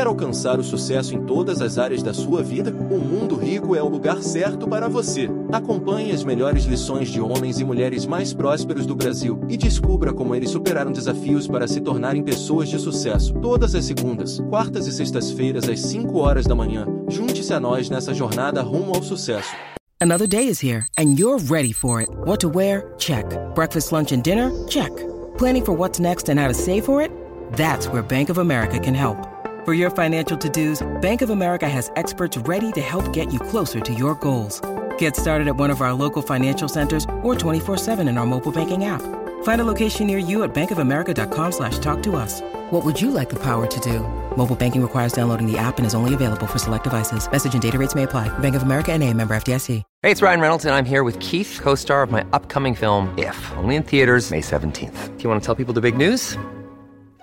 Quer alcançar o sucesso em todas as áreas da sua vida? O Mundo Rico é o lugar certo para você. Acompanhe as melhores lições de homens e mulheres mais prósperos do Brasil e descubra como eles superaram desafios para se tornarem pessoas de sucesso. Todas as segundas, quartas e sextas-feiras às 5 horas da manhã. Junte-se a nós nessa jornada rumo ao sucesso. Another day is here and you're ready for it. What to wear? Check. Breakfast, lunch and dinner? Check. Planning for what's next and how to save for it? That's where Bank of America can help. For your financial to-dos, Bank of America has experts ready to help get you closer to your goals. Get started at one of our local financial centers or 24-7 in our mobile banking app. Find a location near you at bankofamerica.com slash talk to us. What would you like the power to do? Mobile banking requires downloading the app and is only available for select devices. Message and data rates may apply. Bank of America and a member FDIC. Hey, it's Ryan Reynolds, and I'm here with Keith, co-star of my upcoming film, If, only in theaters May 17th. Do you want to tell people the big news?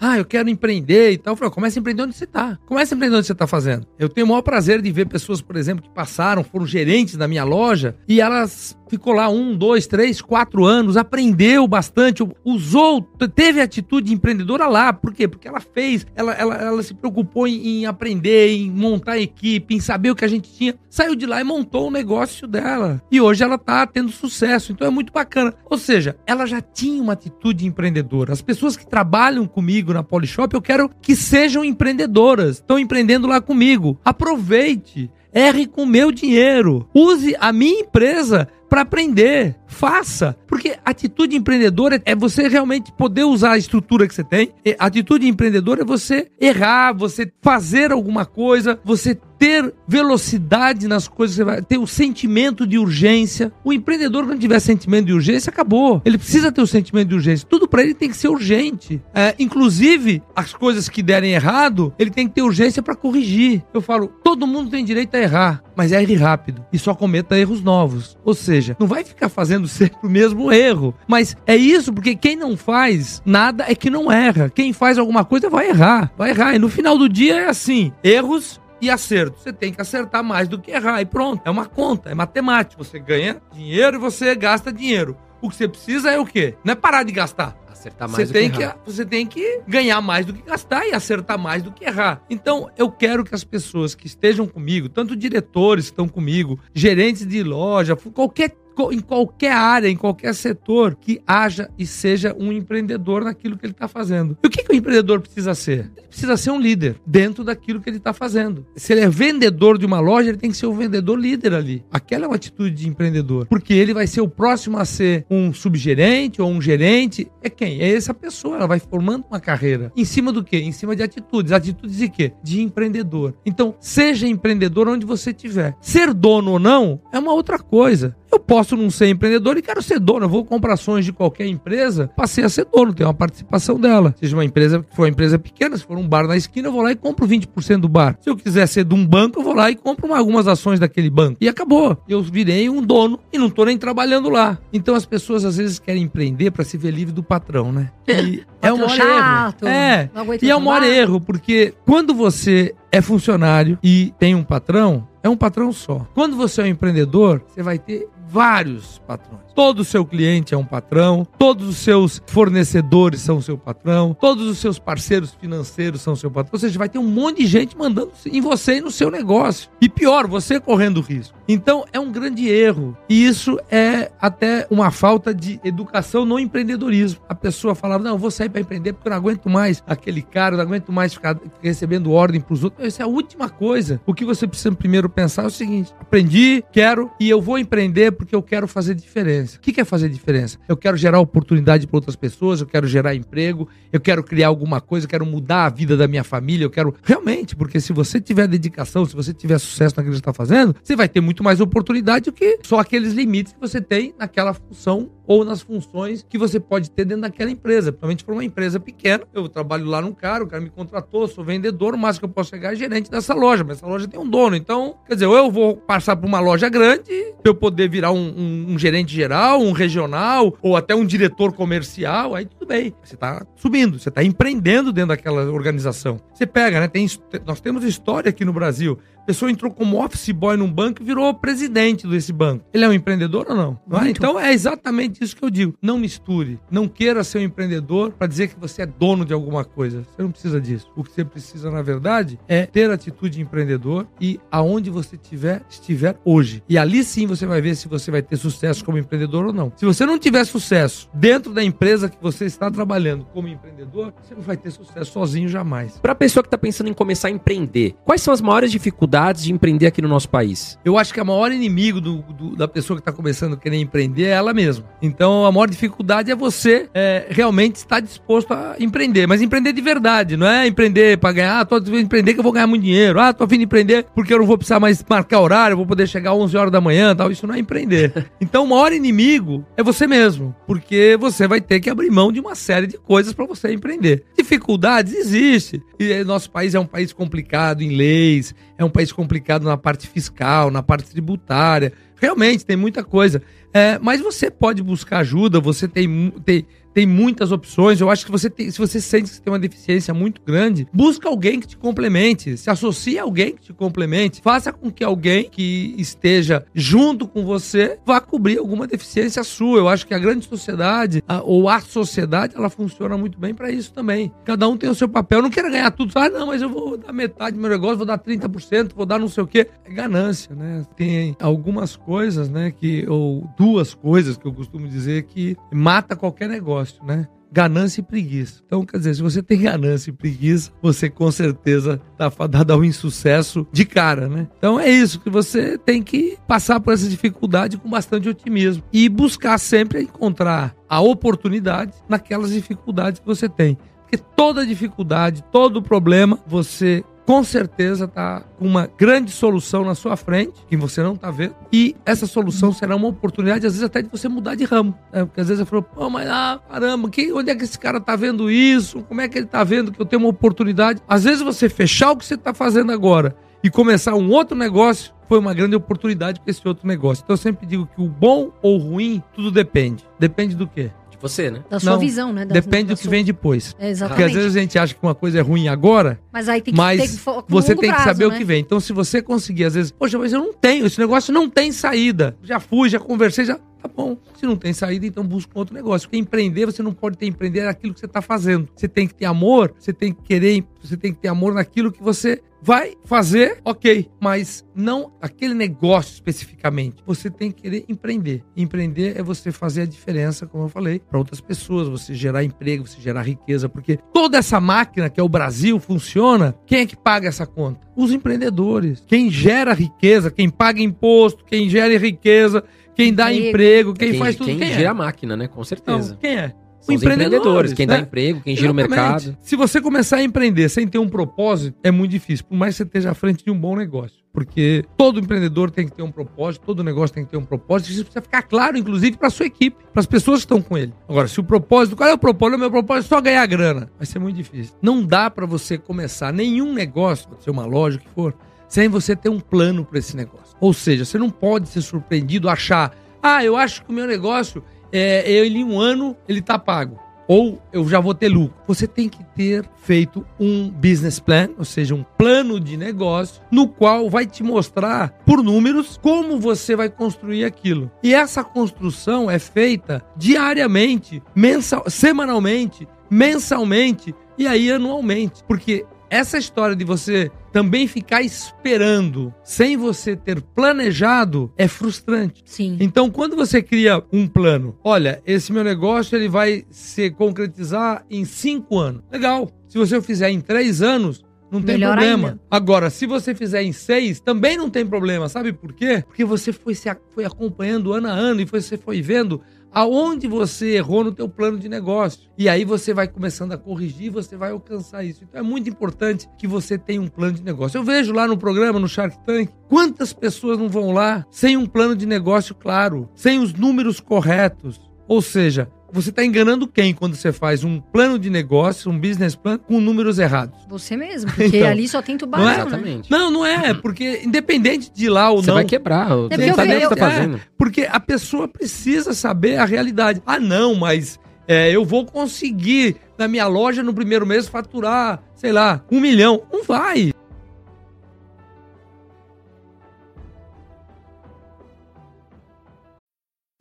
Ah, eu quero empreender e tal. Eu falo, comece a empreender onde você está. Comece a empreender onde você está fazendo. Eu tenho o maior prazer de ver pessoas, por exemplo, que passaram, foram gerentes da minha loja e elas ficou lá um, dois, três, quatro anos, aprendeu bastante, usou, teve atitude empreendedora lá. Por quê? Porque ela fez, ela, ela, ela se preocupou em, em aprender, em montar equipe, em saber o que a gente tinha. Saiu de lá e montou o negócio dela. E hoje ela tá tendo sucesso. Então é muito bacana. Ou seja, ela já tinha uma atitude empreendedora. As pessoas que trabalham comigo na Polishop, eu quero que sejam empreendedoras. Estão empreendendo lá comigo. Aproveite. Erre com meu dinheiro. Use a minha empresa para aprender. Faça. Porque atitude empreendedora é você realmente poder usar a estrutura que você tem. E atitude empreendedora é você errar, você fazer alguma coisa, você ter velocidade nas coisas, você vai ter o sentimento de urgência. O empreendedor, quando tiver sentimento de urgência, acabou. Ele precisa ter o sentimento de urgência. Tudo para ele tem que ser urgente. É, inclusive, as coisas que derem errado, ele tem que ter urgência para corrigir. Eu falo, todo mundo tem direito a errar, mas erre rápido e só cometa erros novos. Ou seja, não vai ficar fazendo sempre o mesmo erro. Mas é isso, porque quem não faz nada é que não erra. Quem faz alguma coisa vai errar. Vai errar. E no final do dia é assim: erros e acerto. Você tem que acertar mais do que errar. E pronto. É uma conta, é matemática. Você ganha dinheiro e você gasta dinheiro. O que você precisa é o quê? Não é parar de gastar. Acertar mais Você do tem, que que, errar. você tem que ganhar mais do que gastar e acertar mais do que errar. Então, eu quero que as pessoas que estejam comigo, tanto diretores que estão comigo, gerentes de loja, qualquer em qualquer área, em qualquer setor, que haja e seja um empreendedor naquilo que ele está fazendo. E o que, que o empreendedor precisa ser? Ele precisa ser um líder dentro daquilo que ele está fazendo. Se ele é vendedor de uma loja, ele tem que ser o vendedor líder ali. Aquela é uma atitude de empreendedor. Porque ele vai ser o próximo a ser um subgerente ou um gerente. É quem? É essa pessoa. Ela vai formando uma carreira. Em cima do quê? Em cima de atitudes. Atitudes de quê? De empreendedor. Então, seja empreendedor onde você estiver. Ser dono ou não é uma outra coisa. Eu posso não ser empreendedor e quero ser dono. Eu vou comprar ações de qualquer empresa, passei a ser dono, tenho uma participação dela. Seja uma empresa que for uma empresa pequena, se for um bar na esquina, eu vou lá e compro 20% do bar. Se eu quiser ser de um banco, eu vou lá e compro uma- algumas ações daquele banco. E acabou. Eu virei um dono e não tô nem trabalhando lá. Então as pessoas às vezes querem empreender para se ver livre do patrão, né? E é um maior erro. É. E é o maior erro, porque quando você é funcionário e tem um patrão, é um patrão só. Quando você é um empreendedor, você vai ter vários patrões. Todo o seu cliente é um patrão, todos os seus fornecedores são seu patrão, todos os seus parceiros financeiros são seu patrão. Ou seja, vai ter um monte de gente mandando em você e no seu negócio. E pior, você correndo risco. Então é um grande erro. E isso é até uma falta de educação no empreendedorismo. A pessoa falava: Não, eu vou sair para empreender porque eu não aguento mais aquele cara, eu não aguento mais ficar recebendo ordem para os outros. Essa é a última coisa. O que você precisa primeiro pensar é o seguinte: aprendi, quero e eu vou empreender porque eu quero fazer diferença. O que é fazer diferença? Eu quero gerar oportunidade para outras pessoas, eu quero gerar emprego, eu quero criar alguma coisa, eu quero mudar a vida da minha família, eu quero realmente, porque se você tiver dedicação, se você tiver sucesso naquilo que você está fazendo, você vai ter muito mais oportunidade do que só aqueles limites que você tem naquela função ou nas funções que você pode ter dentro daquela empresa. Principalmente for uma empresa pequena, eu trabalho lá num cara, o cara me contratou, sou vendedor, o máximo que eu posso chegar é gerente dessa loja, mas essa loja tem um dono. Então, quer dizer, ou eu vou passar por uma loja grande, pra eu poder virar um, um, um gerente geral, um regional, ou até um diretor comercial, aí tudo bem. Você tá subindo, você tá empreendendo dentro daquela organização. Você pega, né? Tem, nós temos história aqui no Brasil. A pessoa entrou como office boy num banco e virou presidente desse banco. Ele é um empreendedor ou não? não é? Então é exatamente isso que eu digo. Não misture. Não queira ser um empreendedor para dizer que você é dono de alguma coisa. Você não precisa disso. O que você precisa, na verdade, é ter atitude de empreendedor e aonde você tiver, estiver hoje. E ali sim você vai ver se você vai ter sucesso como empreendedor ou não. Se você não tiver sucesso dentro da empresa que você está trabalhando como empreendedor, você não vai ter sucesso sozinho jamais. Para a pessoa que está pensando em começar a empreender, quais são as maiores dificuldades de empreender aqui no nosso país? Eu acho que o maior inimigo do, do, da pessoa que está começando a querer empreender é ela mesma. Então a maior dificuldade é você é, realmente estar disposto a empreender, mas empreender de verdade, não é empreender para ganhar, ah, tô empreender que eu vou ganhar muito dinheiro, ah, tô afim de empreender porque eu não vou precisar mais marcar horário, eu vou poder chegar às 11 horas da manhã, tal. Isso não é empreender. Então o maior inimigo é você mesmo, porque você vai ter que abrir mão de uma série de coisas para você empreender. Dificuldades existe. E nosso país é um país complicado em leis, é um país complicado na parte fiscal, na parte tributária. Realmente tem muita coisa. É, mas você pode buscar ajuda, você tem, tem, tem muitas opções. Eu acho que você tem, se você sente que você tem uma deficiência muito grande, busca alguém que te complemente, se associe a alguém que te complemente, faça com que alguém que esteja junto com você vá cobrir alguma deficiência sua. Eu acho que a grande sociedade, a, ou a sociedade, ela funciona muito bem para isso também. Cada um tem o seu papel. Eu não quero ganhar tudo. Ah, não, mas eu vou dar metade do meu negócio, vou dar 30%, vou dar não sei o quê. É ganância, né? Tem algumas coisas, né, que, ou duas coisas que eu costumo dizer que mata qualquer negócio negócio, né? Ganância e preguiça. Então, quer dizer, se você tem ganância e preguiça, você com certeza está fadado ao insucesso de cara, né? Então é isso, que você tem que passar por essa dificuldade com bastante otimismo e buscar sempre encontrar a oportunidade naquelas dificuldades que você tem. Porque toda dificuldade, todo problema, você com certeza está com uma grande solução na sua frente, que você não está vendo, e essa solução será uma oportunidade, às vezes, até de você mudar de ramo. Né? Porque às vezes você falou, pô, mas ah, caramba, que, onde é que esse cara está vendo isso? Como é que ele está vendo que eu tenho uma oportunidade? Às vezes você fechar o que você está fazendo agora e começar um outro negócio foi uma grande oportunidade para esse outro negócio. Então eu sempre digo que o bom ou ruim, tudo depende. Depende do quê? Você, né? Da sua não, visão, né? Da, depende da do que sua... vem depois. É, exatamente. Porque às vezes a gente acha que uma coisa é ruim agora, mas aí tem que mas ter você tem prazo, que saber né? o que vem. Então, se você conseguir, às vezes, poxa, mas eu não tenho, esse negócio não tem saída. Já fui, já conversei, já. Tá bom. Se não tem saída, então busca um outro negócio. Porque empreender, você não pode ter empreender aquilo que você está fazendo. Você tem que ter amor, você tem que querer, você tem que ter amor naquilo que você vai fazer, ok, mas não aquele negócio especificamente. Você tem que querer empreender. Empreender é você fazer a diferença, como eu falei, para outras pessoas, você gerar emprego, você gerar riqueza, porque toda essa máquina que é o Brasil funciona, quem é que paga essa conta? Os empreendedores. Quem gera riqueza, quem paga imposto, quem gera riqueza, quem dá emprego, quem, quem faz tudo. Quem, quem gira é? a máquina, né? Com certeza. Não, quem é? São os empreendedores, quem né? dá emprego, quem gira Exatamente. o mercado. Se você começar a empreender sem ter um propósito, é muito difícil, por mais que você esteja à frente de um bom negócio. Porque todo empreendedor tem que ter um propósito, todo negócio tem que ter um propósito, isso precisa ficar claro, inclusive, para sua equipe, para as pessoas que estão com ele. Agora, se o propósito, qual é o propósito? O meu propósito é só ganhar grana. Vai ser muito difícil. Não dá para você começar nenhum negócio, pode ser uma loja, o que for, sem você ter um plano para esse negócio. Ou seja, você não pode ser surpreendido, achar, ah, eu acho que o meu negócio é, ele em um ano ele tá pago. Ou eu já vou ter lucro. Você tem que ter feito um business plan, ou seja, um plano de negócio, no qual vai te mostrar por números como você vai construir aquilo. E essa construção é feita diariamente, mensal, semanalmente, mensalmente e aí anualmente. Porque essa história de você também ficar esperando sem você ter planejado é frustrante. Sim. Então, quando você cria um plano, olha, esse meu negócio ele vai se concretizar em cinco anos. Legal. Se você fizer em três anos, não tem Melhor problema. ainda. Agora, se você fizer em seis, também não tem problema. Sabe por quê? Porque você foi, se, foi acompanhando ano a ano e você foi vendo aonde você errou no teu plano de negócio. E aí você vai começando a corrigir, você vai alcançar isso. Então é muito importante que você tenha um plano de negócio. Eu vejo lá no programa, no Shark Tank, quantas pessoas não vão lá sem um plano de negócio claro, sem os números corretos. Ou seja, você está enganando quem quando você faz um plano de negócio, um business plan, com números errados? Você mesmo, porque Então, ali só tem Não tubarão, é? né? Exatamente. Não, não é, porque independente de ir lá ou Você não. vai quebrar. Você porque não sabe o que tá É, fazendo. porque a pessoa precisa saber a realidade. Ah, não, mas é, eu vou conseguir na minha loja no primeiro mês faturar, sei lá, um milhão. Não vai.